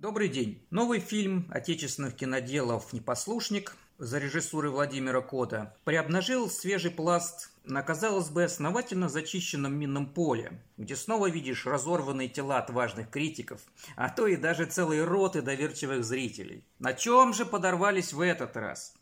Добрый день. Новый фильм отечественных киноделов «Непослушник» за режиссурой Владимира Кота приобнажил свежий пласт на, казалось бы, основательно зачищенном минном поле, где снова видишь разорванные тела отважных критиков, а то и даже целые роты доверчивых зрителей. На чем же подорвались в этот раз?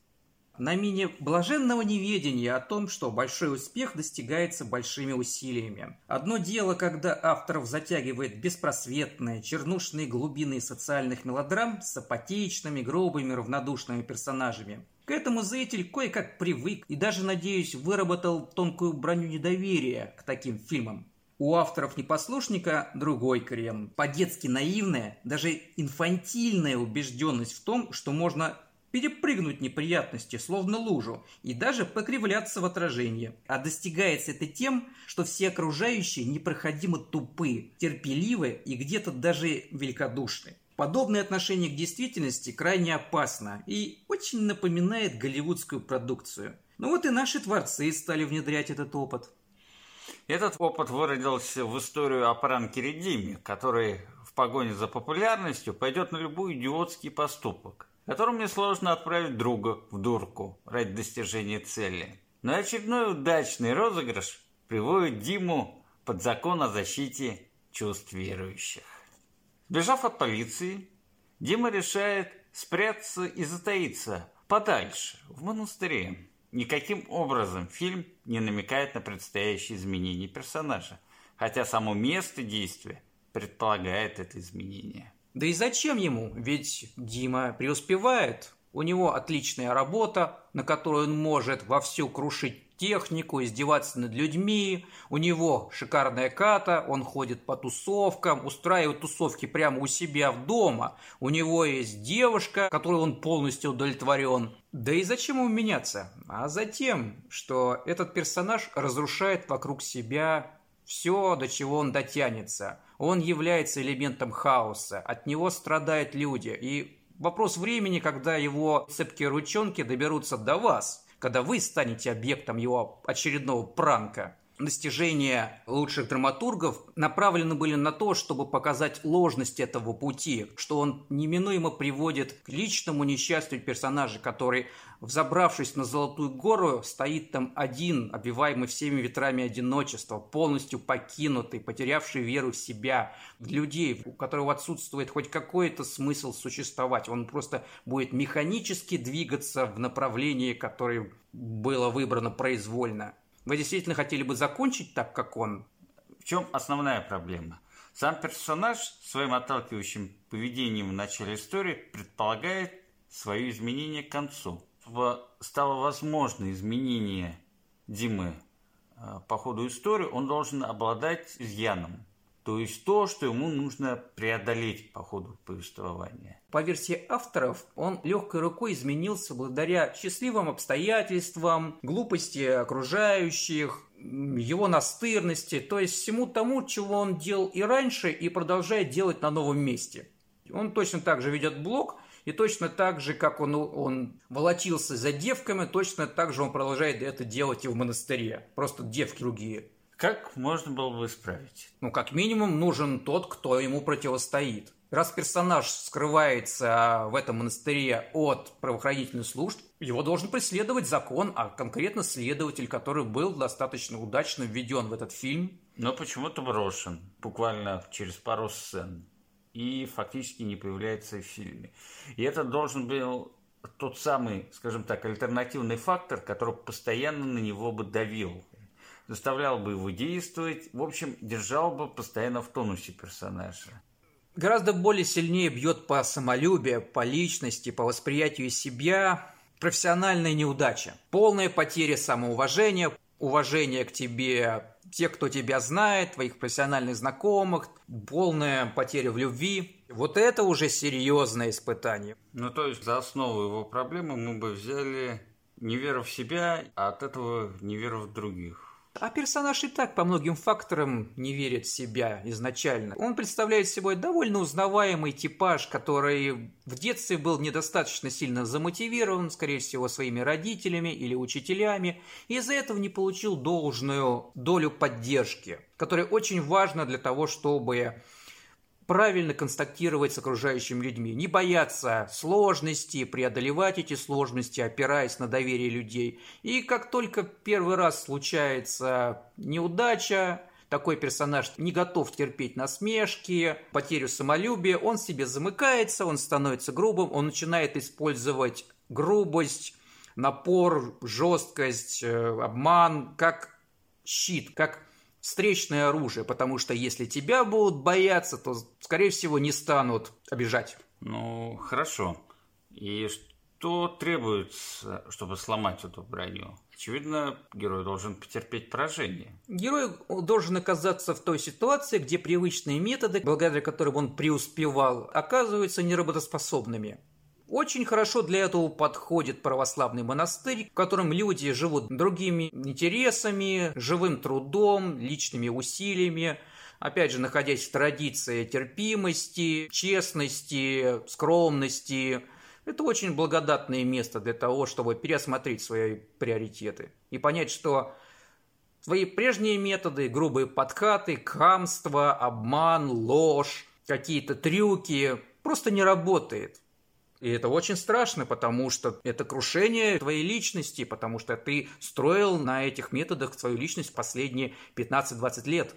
На мине блаженного неведения о том, что большой успех достигается большими усилиями. Одно дело, когда авторов затягивает беспросветные, чернушные глубины социальных мелодрам с апатичными, грубыми, равнодушными персонажами. К этому зритель кое-как привык и даже, надеюсь, выработал тонкую броню недоверия к таким фильмам. У авторов «Непослушника» другой крем. По-детски наивная, даже инфантильная убежденность в том, что можно перепрыгнуть неприятности, словно лужу, и даже покривляться в отражении. А достигается это тем, что все окружающие непроходимо тупы, терпеливы и где-то даже великодушны. Подобное отношение к действительности крайне опасно и очень напоминает голливудскую продукцию. Ну вот и наши творцы стали внедрять этот опыт. Этот опыт выродился в историю о пранкере Диме, который в погоне за популярностью пойдет на любой идиотский поступок которым несложно отправить друга в дурку ради достижения цели. Но очередной удачный розыгрыш приводит Диму под закон о защите чувств верующих. Сбежав от полиции, Дима решает спрятаться и затаиться подальше, в монастыре. Никаким образом фильм не намекает на предстоящие изменения персонажа, хотя само место действия предполагает это изменение. Да и зачем ему? Ведь Дима преуспевает. У него отличная работа, на которой он может вовсю крушить технику, издеваться над людьми. У него шикарная ката, он ходит по тусовкам, устраивает тусовки прямо у себя в дома. У него есть девушка, которой он полностью удовлетворен. Да и зачем ему меняться? А затем, что этот персонаж разрушает вокруг себя все, до чего он дотянется. Он является элементом хаоса, от него страдают люди. И вопрос времени, когда его цепкие ручонки доберутся до вас, когда вы станете объектом его очередного пранка достижения лучших драматургов направлены были на то, чтобы показать ложность этого пути, что он неминуемо приводит к личному несчастью персонажа, который, взобравшись на Золотую гору, стоит там один, обиваемый всеми ветрами одиночества, полностью покинутый, потерявший веру в себя, в людей, у которого отсутствует хоть какой-то смысл существовать. Он просто будет механически двигаться в направлении, которое было выбрано произвольно. Вы действительно хотели бы закончить так, как он? В чем основная проблема? Сам персонаж своим отталкивающим поведением в начале истории предполагает свое изменение к концу. Стало возможно изменение Димы э, по ходу истории, он должен обладать изъяном. То есть то, что ему нужно преодолеть по ходу повествования. По версии авторов, он легкой рукой изменился благодаря счастливым обстоятельствам, глупости окружающих, его настырности, то есть всему тому, чего он делал и раньше, и продолжает делать на новом месте. Он точно так же ведет блог, и точно так же, как он, он волочился за девками, точно так же он продолжает это делать и в монастыре. Просто девки другие. Как можно было бы исправить? Ну, как минимум, нужен тот, кто ему противостоит. Раз персонаж скрывается в этом монастыре от правоохранительных служб, его должен преследовать закон, а конкретно следователь, который был достаточно удачно введен в этот фильм. Но почему-то брошен, буквально через пару сцен, и фактически не появляется в фильме. И это должен был тот самый, скажем так, альтернативный фактор, который постоянно на него бы давил заставлял бы его действовать, в общем, держал бы постоянно в тонусе персонажа. Гораздо более сильнее бьет по самолюбию, по личности, по восприятию себя профессиональная неудача. Полная потеря самоуважения, уважение к тебе тех, кто тебя знает, твоих профессиональных знакомых, полная потеря в любви. Вот это уже серьезное испытание. Ну, то есть за основу его проблемы мы бы взяли неверу в себя, а от этого неверу в других. А персонаж и так по многим факторам не верит в себя изначально. Он представляет собой довольно узнаваемый типаж, который в детстве был недостаточно сильно замотивирован, скорее всего, своими родителями или учителями, и из-за этого не получил должную долю поддержки, которая очень важна для того, чтобы правильно констатировать с окружающими людьми, не бояться сложностей, преодолевать эти сложности, опираясь на доверие людей. И как только первый раз случается неудача, такой персонаж не готов терпеть насмешки, потерю самолюбия, он себе замыкается, он становится грубым, он начинает использовать грубость, напор, жесткость, э, обман как щит, как встречное оружие, потому что если тебя будут бояться, то, скорее всего, не станут обижать. Ну, хорошо. И что требуется, чтобы сломать эту броню? Очевидно, герой должен потерпеть поражение. Герой должен оказаться в той ситуации, где привычные методы, благодаря которым он преуспевал, оказываются неработоспособными. Очень хорошо для этого подходит православный монастырь, в котором люди живут другими интересами, живым трудом, личными усилиями, опять же, находясь в традиции терпимости, честности, скромности. Это очень благодатное место для того, чтобы переосмотреть свои приоритеты и понять, что свои прежние методы, грубые подкаты, хамство, обман, ложь, какие-то трюки просто не работает. И это очень страшно, потому что это крушение твоей личности, потому что ты строил на этих методах свою личность последние 15-20 лет.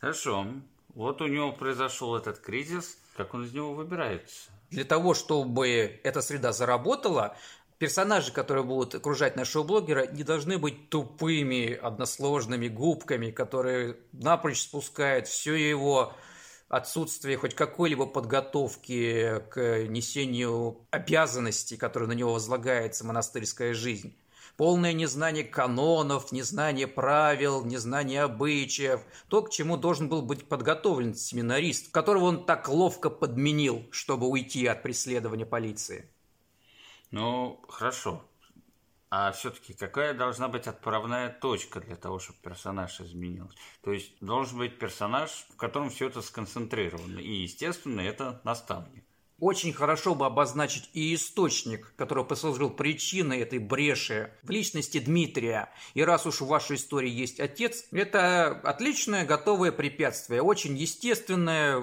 Хорошо. Вот у него произошел этот кризис. Как он из него выбирается? Для того, чтобы эта среда заработала, персонажи, которые будут окружать нашего блогера, не должны быть тупыми, односложными губками, которые напрочь спускают все его отсутствие хоть какой-либо подготовки к несению обязанностей, которые на него возлагается монастырская жизнь. Полное незнание канонов, незнание правил, незнание обычаев. То, к чему должен был быть подготовлен семинарист, которого он так ловко подменил, чтобы уйти от преследования полиции. Ну, хорошо. А все-таки какая должна быть отправная точка для того, чтобы персонаж изменился? То есть должен быть персонаж, в котором все это сконцентрировано. И, естественно, это наставник. Очень хорошо бы обозначить и источник, который послужил причиной этой бреши в личности Дмитрия. И раз уж в вашей истории есть отец, это отличное готовое препятствие, очень естественное,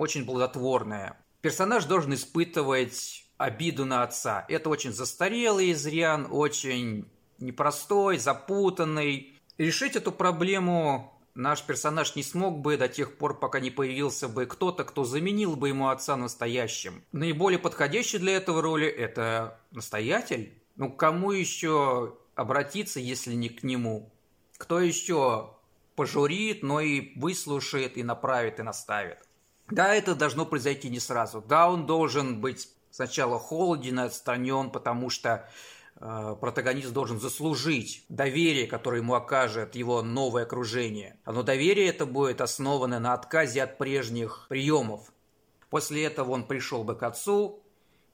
очень плодотворное. Персонаж должен испытывать обиду на отца. Это очень застарелый изрян, очень непростой, запутанный. Решить эту проблему наш персонаж не смог бы до тех пор, пока не появился бы кто-то, кто заменил бы ему отца настоящим. Наиболее подходящий для этого роли – это настоятель. Ну, кому еще обратиться, если не к нему? Кто еще пожурит, но и выслушает, и направит, и наставит? Да, это должно произойти не сразу. Да, он должен быть сначала холоден и отстранен, потому что э, протагонист должен заслужить доверие, которое ему окажет его новое окружение. Но доверие это будет основано на отказе от прежних приемов. После этого он пришел бы к отцу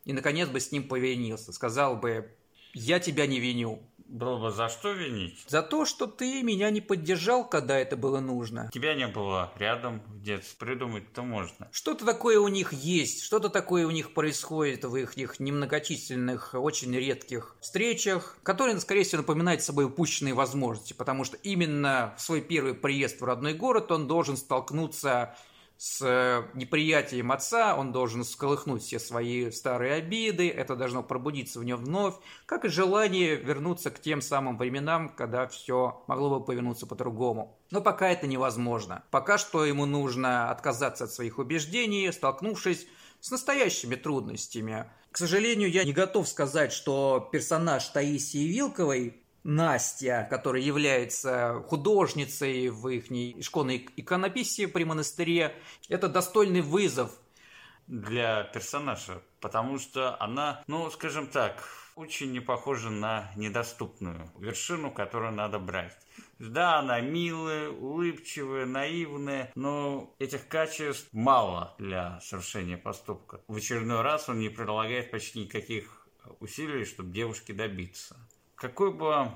и, наконец, бы с ним повинился. Сказал бы, я тебя не виню, было бы за что винить? За то, что ты меня не поддержал, когда это было нужно. Тебя не было рядом в детстве. Придумать-то можно. Что-то такое у них есть, что-то такое у них происходит в их, их немногочисленных, очень редких встречах, которые, скорее всего, напоминают собой упущенные возможности, потому что именно в свой первый приезд в родной город он должен столкнуться с э, неприятием отца, он должен сколыхнуть все свои старые обиды, это должно пробудиться в нем вновь, как и желание вернуться к тем самым временам, когда все могло бы повернуться по-другому. Но пока это невозможно. Пока что ему нужно отказаться от своих убеждений, столкнувшись с настоящими трудностями. К сожалению, я не готов сказать, что персонаж Таисии Вилковой Настя, которая является художницей в их школьной иконописи при монастыре, это достойный вызов для персонажа, потому что она, ну, скажем так, очень не похожа на недоступную вершину, которую надо брать. Да, она милая, улыбчивая, наивная, но этих качеств мало для совершения поступка. В очередной раз он не прилагает почти никаких усилий, чтобы девушке добиться. Какой бы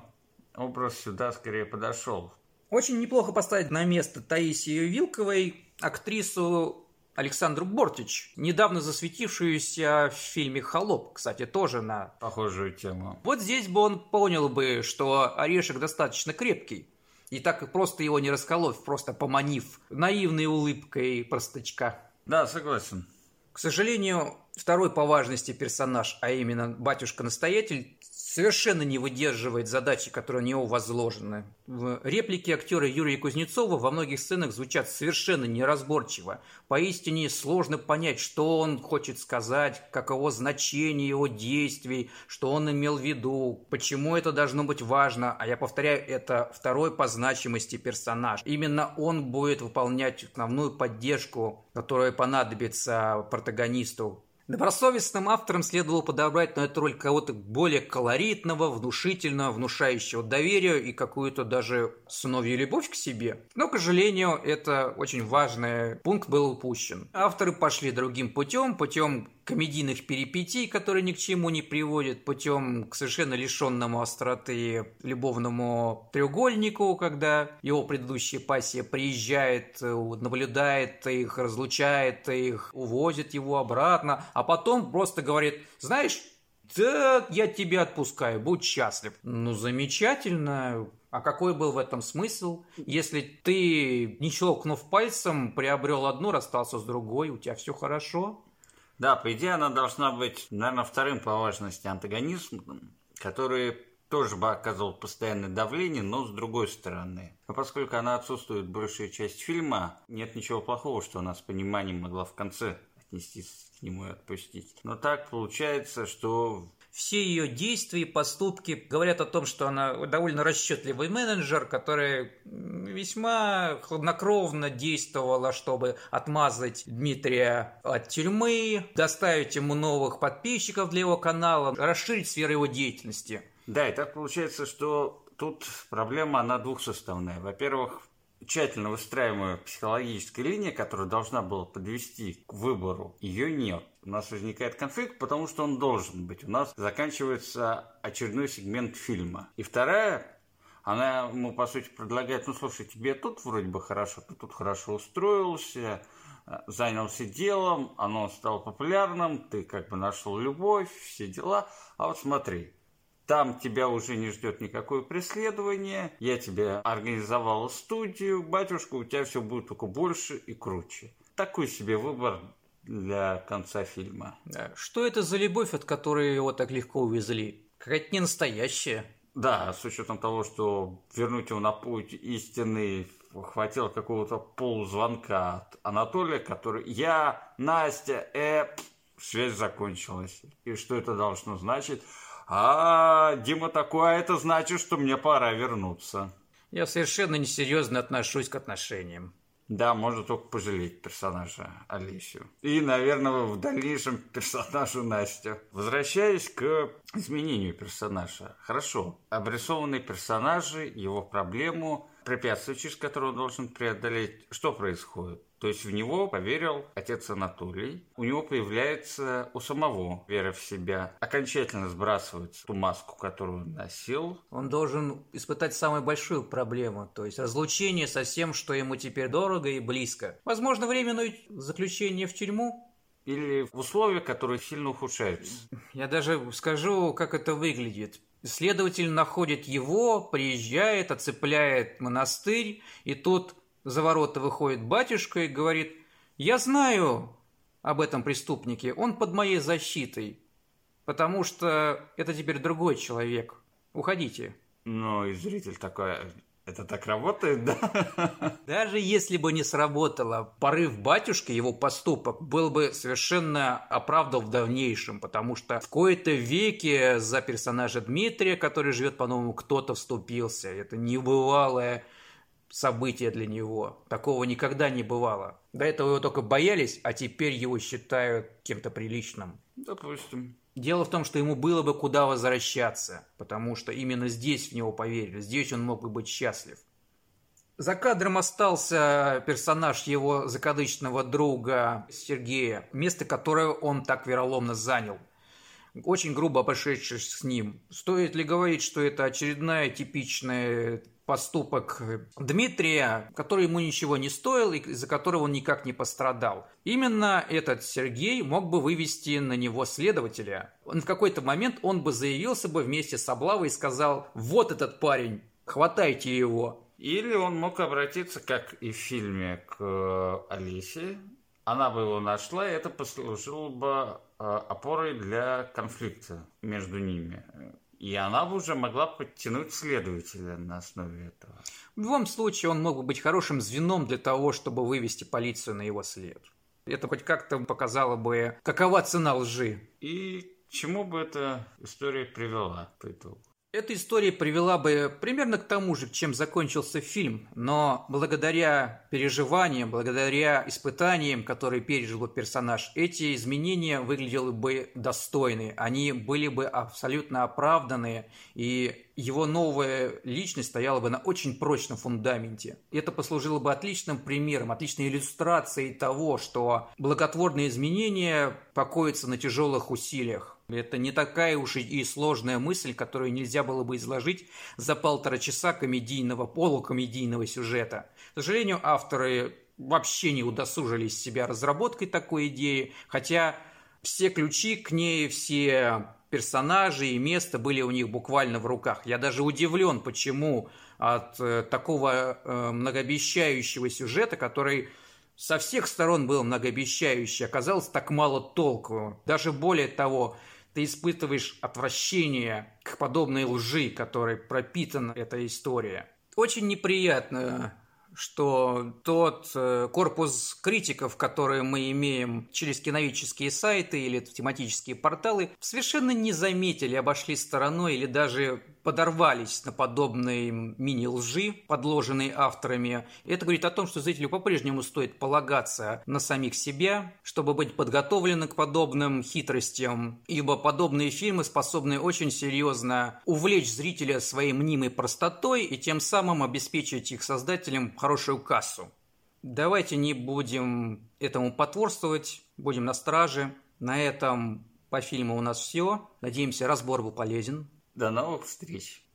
образ сюда скорее подошел? Очень неплохо поставить на место Таисию Вилковой актрису Александру Бортич, недавно засветившуюся в фильме «Холоп», кстати, тоже на... Похожую тему. Вот здесь бы он понял бы, что орешек достаточно крепкий. И так просто его не расколов, просто поманив наивной улыбкой простачка. Да, согласен. К сожалению, второй по важности персонаж, а именно батюшка-настоятель, совершенно не выдерживает задачи, которые на него возложены. В реплике актера Юрия Кузнецова во многих сценах звучат совершенно неразборчиво. Поистине сложно понять, что он хочет сказать, каково значение его действий, что он имел в виду, почему это должно быть важно. А я повторяю, это второй по значимости персонаж. Именно он будет выполнять основную поддержку, которая понадобится протагонисту Добросовестным авторам следовало подобрать на эту роль кого-то более колоритного, внушительного, внушающего доверие и какую-то даже сыновью любовь к себе. Но, к сожалению, это очень важный пункт был упущен. Авторы пошли другим путем, путем комедийных перипетий, которые ни к чему не приводят, путем к совершенно лишенному остроты любовному треугольнику, когда его предыдущая пассия приезжает, наблюдает их, разлучает их, увозит его обратно, а потом просто говорит, знаешь, да, я тебя отпускаю, будь счастлив. Ну, замечательно. А какой был в этом смысл? Если ты, не щелкнув пальцем, приобрел одну, расстался с другой, у тебя все хорошо? Да, по идее она должна быть, наверное, вторым по важности антагонизмом, который тоже бы оказывал постоянное давление, но с другой стороны. Но поскольку она отсутствует большая часть фильма, нет ничего плохого, что она с пониманием могла в конце отнестись к нему и отпустить. Но так получается, что все ее действия и поступки говорят о том, что она довольно расчетливый менеджер, который весьма хладнокровно действовала, чтобы отмазать Дмитрия от тюрьмы, доставить ему новых подписчиков для его канала, расширить сферу его деятельности. Да, и так получается, что тут проблема, она двухсоставная. Во-первых, тщательно выстраиваемая психологическая линия, которая должна была подвести к выбору, ее нет. У нас возникает конфликт, потому что он должен быть. У нас заканчивается очередной сегмент фильма. И вторая она ему, по сути, предлагает, ну, слушай, тебе тут вроде бы хорошо, ты тут хорошо устроился, занялся делом, оно стало популярным, ты как бы нашел любовь, все дела. А вот смотри, там тебя уже не ждет никакое преследование. Я тебе организовала студию. Батюшка, у тебя все будет только больше и круче. Такой себе выбор для конца фильма. Что это за любовь, от которой его так легко увезли? Какая-то не настоящая. Да, с учетом того, что вернуть его на путь истинный хватило какого-то полузвонка от Анатолия, который «Я, Настя, э...» Связь закончилась. И что это должно значить? А, Дима такой, а это значит, что мне пора вернуться. Я совершенно несерьезно отношусь к отношениям. Да, можно только пожалеть персонажа Алисию. И, наверное, в дальнейшем персонажу Настю. Возвращаясь к изменению персонажа. Хорошо, обрисованные персонажи, его проблему, препятствия, через которые он должен преодолеть. Что происходит? То есть в него поверил отец Анатолий. У него появляется у самого вера в себя. Окончательно сбрасывается ту маску, которую он носил. Он должен испытать самую большую проблему. То есть разлучение со всем, что ему теперь дорого и близко. Возможно, временное заключение в тюрьму, или в условиях, которые сильно ухудшаются. Я даже скажу, как это выглядит. Следователь находит его, приезжает, оцепляет монастырь, и тут за ворота выходит батюшка и говорит, «Я знаю об этом преступнике, он под моей защитой, потому что это теперь другой человек. Уходите». Ну, и зритель такой, это так работает, да? Даже если бы не сработало, порыв батюшки, его поступок, был бы совершенно оправдан в дальнейшем, потому что в кои-то веке за персонажа Дмитрия, который живет по-новому, кто-то вступился. Это небывалое событие для него. Такого никогда не бывало. До этого его только боялись, а теперь его считают кем-то приличным. Допустим. Дело в том, что ему было бы куда возвращаться, потому что именно здесь в него поверили, здесь он мог бы быть счастлив. За кадром остался персонаж его закадычного друга Сергея, место которое он так вероломно занял очень грубо обошедшись с ним. Стоит ли говорить, что это очередная типичная поступок Дмитрия, который ему ничего не стоил и из-за которого он никак не пострадал. Именно этот Сергей мог бы вывести на него следователя. В какой-то момент он бы заявился бы вместе с Облавой и сказал «Вот этот парень, хватайте его». Или он мог обратиться, как и в фильме, к Алисе она бы его нашла, и это послужило бы а, опорой для конфликта между ними. И она бы уже могла подтянуть следователя на основе этого. В любом случае, он мог бы быть хорошим звеном для того, чтобы вывести полицию на его след. Это хоть как-то показало бы, какова цена лжи. И к чему бы эта история привела по итогу? Эта история привела бы примерно к тому же, чем закончился фильм, но благодаря переживаниям, благодаря испытаниям, которые пережил персонаж, эти изменения выглядели бы достойны, они были бы абсолютно оправданы, и его новая личность стояла бы на очень прочном фундаменте. Это послужило бы отличным примером, отличной иллюстрацией того, что благотворные изменения покоятся на тяжелых усилиях. Это не такая уж и сложная мысль, которую нельзя было бы изложить за полтора часа комедийного, полукомедийного сюжета. К сожалению, авторы вообще не удосужились себя разработкой такой идеи, хотя все ключи к ней, все персонажи и место были у них буквально в руках. Я даже удивлен, почему от э, такого э, многообещающего сюжета, который со всех сторон был многообещающий, оказалось так мало толку. Даже более того, ты испытываешь отвращение к подобной лжи, которой пропитана эта история. Очень неприятно что тот э, корпус критиков, который мы имеем через киновические сайты или тематические порталы, совершенно не заметили, обошли стороной или даже подорвались на подобные мини-лжи, подложенные авторами. Это говорит о том, что зрителю по-прежнему стоит полагаться на самих себя, чтобы быть подготовленным к подобным хитростям, ибо подобные фильмы способны очень серьезно увлечь зрителя своей мнимой простотой и тем самым обеспечить их создателям хорошую кассу. Давайте не будем этому потворствовать, будем на страже. На этом по фильму у нас все. Надеемся, разбор был полезен. До новых встреч!